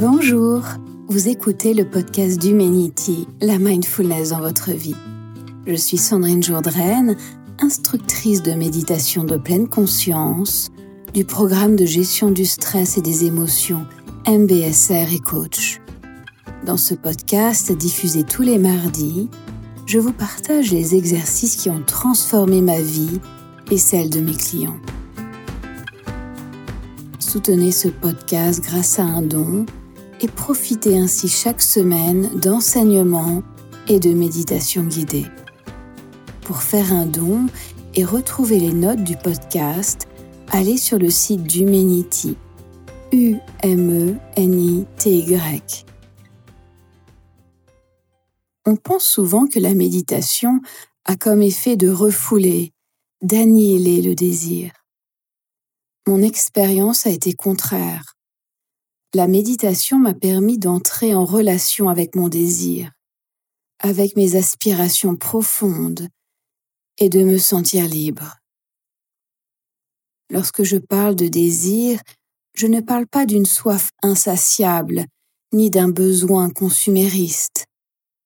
Bonjour, vous écoutez le podcast d'Humanity, la mindfulness dans votre vie. Je suis Sandrine Jourdraine, instructrice de méditation de pleine conscience du programme de gestion du stress et des émotions MBSR et coach. Dans ce podcast diffusé tous les mardis, je vous partage les exercices qui ont transformé ma vie et celle de mes clients. Soutenez ce podcast grâce à un don et profitez ainsi chaque semaine d'enseignements et de méditations guidées. Pour faire un don et retrouver les notes du podcast, allez sur le site d'Humanity. U-M-E-N-I-T-Y. On pense souvent que la méditation a comme effet de refouler, d'annihiler le désir. Mon expérience a été contraire la méditation m'a permis d'entrer en relation avec mon désir, avec mes aspirations profondes et de me sentir libre. Lorsque je parle de désir, je ne parle pas d'une soif insatiable ni d'un besoin consumériste,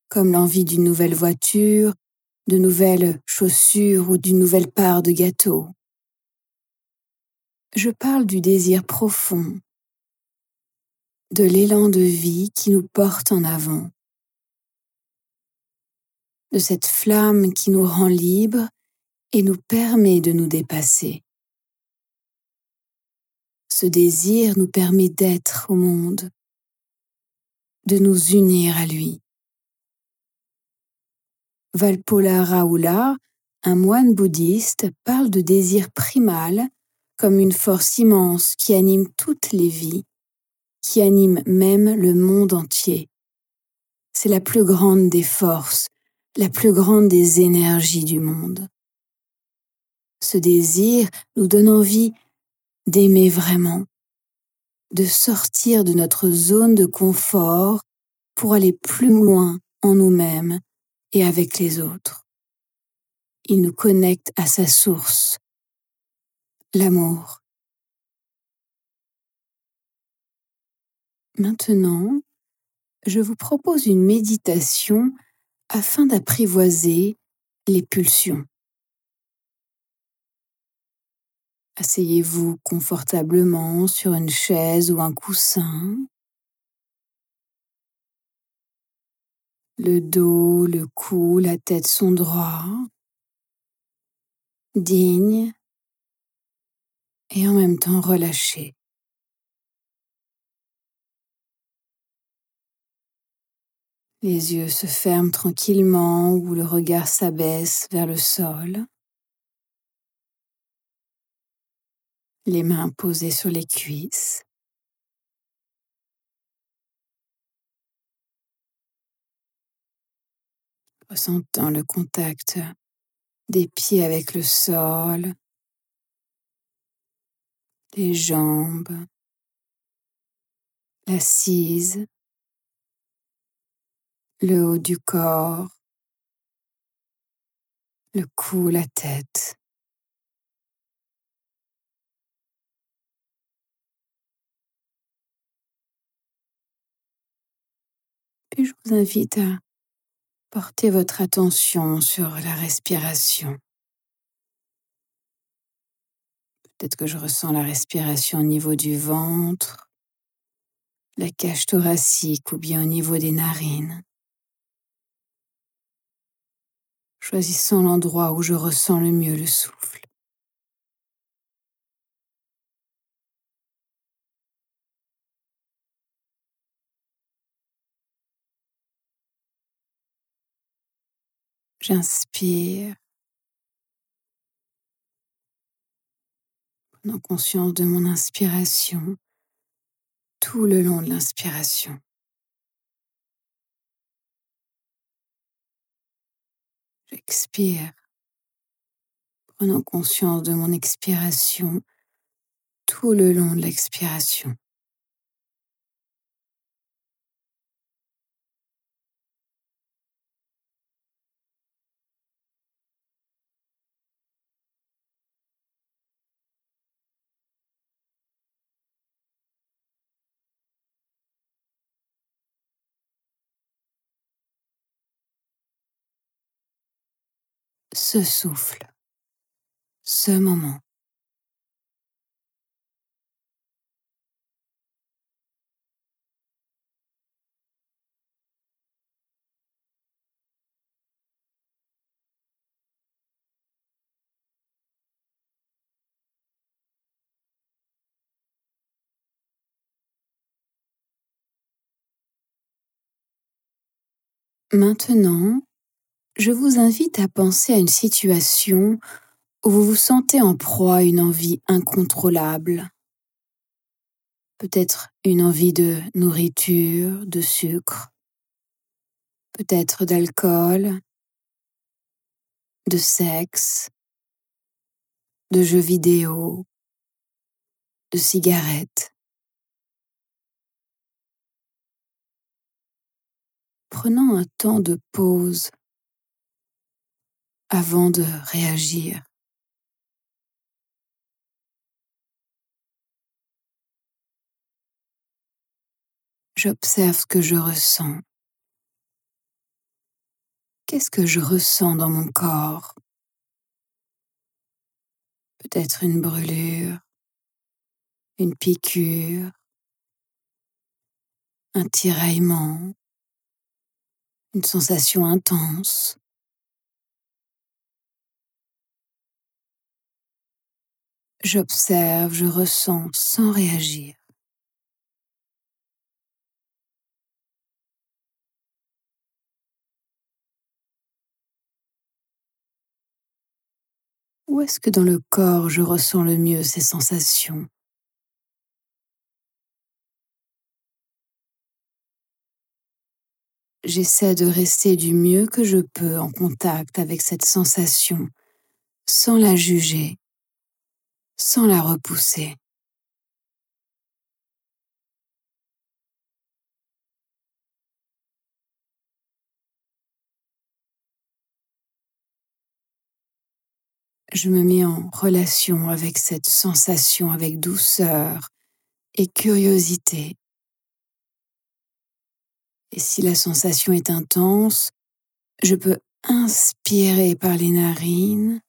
comme l'envie d'une nouvelle voiture, de nouvelles chaussures ou d'une nouvelle part de gâteau. Je parle du désir profond, de l'élan de vie qui nous porte en avant, de cette flamme qui nous rend libres et nous permet de nous dépasser. Ce désir nous permet d'être au monde, de nous unir à lui. Valpola Raoula, un moine bouddhiste, parle de désir primal comme une force immense qui anime toutes les vies qui anime même le monde entier. C'est la plus grande des forces, la plus grande des énergies du monde. Ce désir nous donne envie d'aimer vraiment, de sortir de notre zone de confort pour aller plus loin en nous-mêmes et avec les autres. Il nous connecte à sa source, l'amour. Maintenant, je vous propose une méditation afin d'apprivoiser les pulsions. Asseyez-vous confortablement sur une chaise ou un coussin. Le dos, le cou, la tête sont droits, dignes et en même temps relâchés. Les yeux se ferment tranquillement ou le regard s'abaisse vers le sol. Les mains posées sur les cuisses. Ressentant le contact des pieds avec le sol, les jambes, l'assise le haut du corps, le cou, la tête. Puis je vous invite à porter votre attention sur la respiration. Peut-être que je ressens la respiration au niveau du ventre, la cage thoracique ou bien au niveau des narines. Choisissant l'endroit où je ressens le mieux le souffle. J'inspire, prenant conscience de mon inspiration tout le long de l'inspiration. J'expire, prenant conscience de mon expiration tout le long de l'expiration. Ce souffle, ce moment. Maintenant, je vous invite à penser à une situation où vous vous sentez en proie à une envie incontrôlable. Peut-être une envie de nourriture, de sucre, peut-être d'alcool, de sexe, de jeux vidéo, de cigarettes. Prenons un temps de pause avant de réagir. J'observe ce que je ressens. Qu'est-ce que je ressens dans mon corps? Peut-être une brûlure, une piqûre, un tiraillement, une sensation intense. J'observe, je ressens sans réagir. Où est-ce que dans le corps je ressens le mieux ces sensations? J'essaie de rester du mieux que je peux en contact avec cette sensation, sans la juger, sans la repousser. Je me mets en relation avec cette sensation avec douceur et curiosité. Et si la sensation est intense, je peux inspirer par les narines,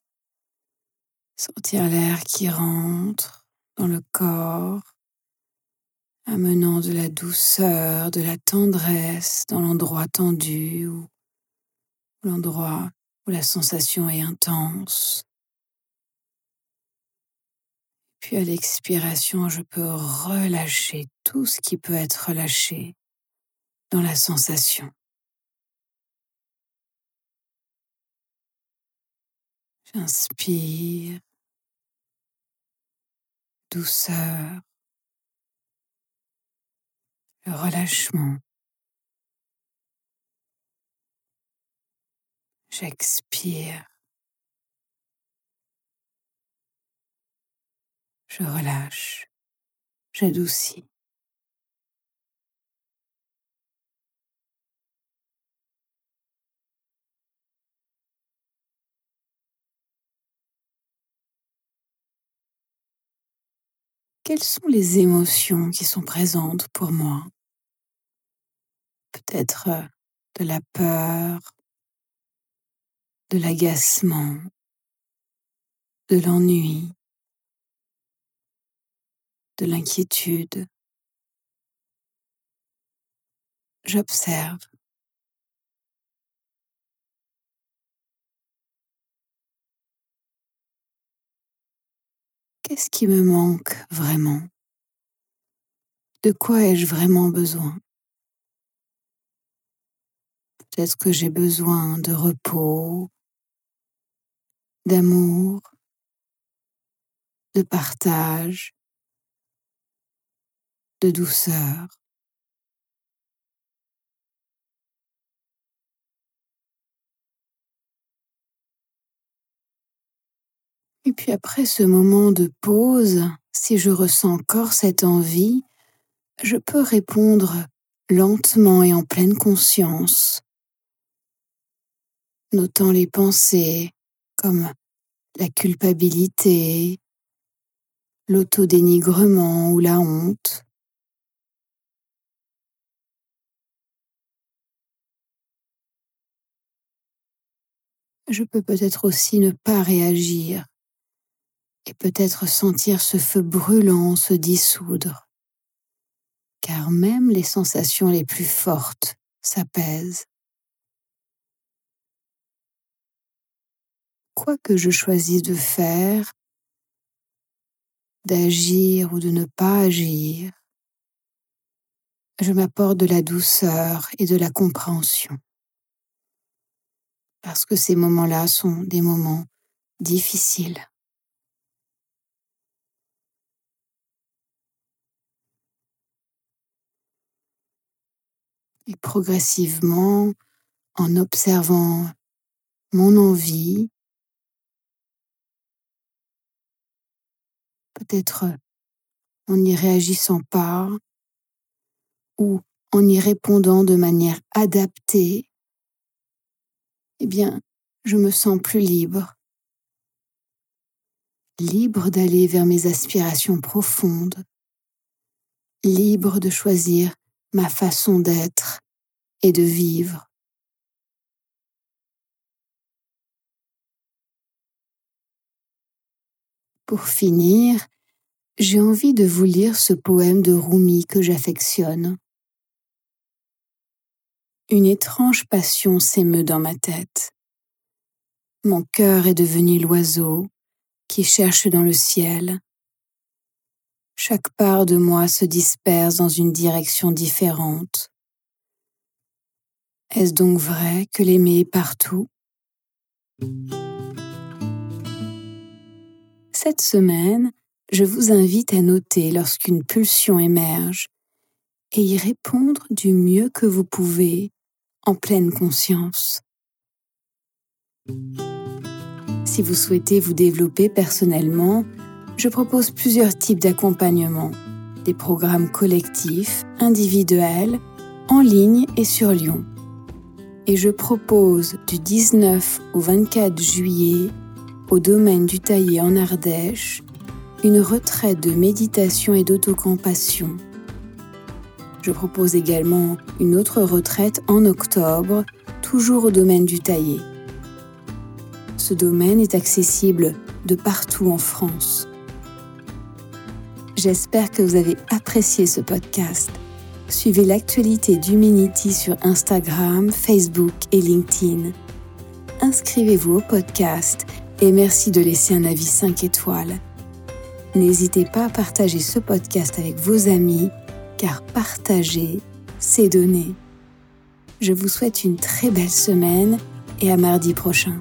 sentir l'air qui rentre dans le corps, amenant de la douceur, de la tendresse dans l'endroit tendu ou l'endroit où la sensation est intense. Puis à l'expiration, je peux relâcher tout ce qui peut être relâché dans la sensation. J'inspire, douceur, le relâchement. J'expire. Je relâche, j'adoucis. Quelles sont les émotions qui sont présentes pour moi? Peut-être euh, de la peur, de l'agacement, de l'ennui, de l'inquiétude. J'observe. Qu'est-ce qui me manque vraiment? De quoi ai-je vraiment besoin? Peut-être que j'ai besoin de repos, d'amour, de partage, de douceur. Puis après ce moment de pause, si je ressens encore cette envie, je peux répondre lentement et en pleine conscience, notant les pensées comme la culpabilité, l'autodénigrement ou la honte. je peux peut-être aussi ne pas réagir et peut-être sentir ce feu brûlant se dissoudre, car même les sensations les plus fortes s'apaisent. Quoi que je choisisse de faire, d'agir ou de ne pas agir, je m'apporte de la douceur et de la compréhension. Parce que ces moments-là sont des moments difficiles. Et progressivement, en observant mon envie, peut-être en n'y réagissant pas, ou en y répondant de manière adaptée, eh bien, je me sens plus libre. Libre d'aller vers mes aspirations profondes, libre de choisir ma façon d'être et de vivre. Pour finir, j'ai envie de vous lire ce poème de Rumi que j'affectionne. Une étrange passion s'émeut dans ma tête. Mon cœur est devenu l'oiseau qui cherche dans le ciel. Chaque part de moi se disperse dans une direction différente. Est-ce donc vrai que l'aimer est partout? Cette semaine, je vous invite à noter lorsqu'une pulsion émerge et y répondre du mieux que vous pouvez en pleine conscience. Si vous souhaitez vous développer personnellement, je propose plusieurs types d'accompagnement, des programmes collectifs, individuels, en ligne et sur Lyon. Et je propose du 19 au 24 juillet au domaine du Taillé en Ardèche une retraite de méditation et d'autocompassion. Je propose également une autre retraite en octobre, toujours au domaine du Taillé. Ce domaine est accessible de partout en France. J'espère que vous avez apprécié ce podcast. Suivez l'actualité d'Humanity sur Instagram, Facebook et LinkedIn. Inscrivez-vous au podcast et merci de laisser un avis 5 étoiles. N'hésitez pas à partager ce podcast avec vos amis, car partager, c'est donner. Je vous souhaite une très belle semaine et à mardi prochain.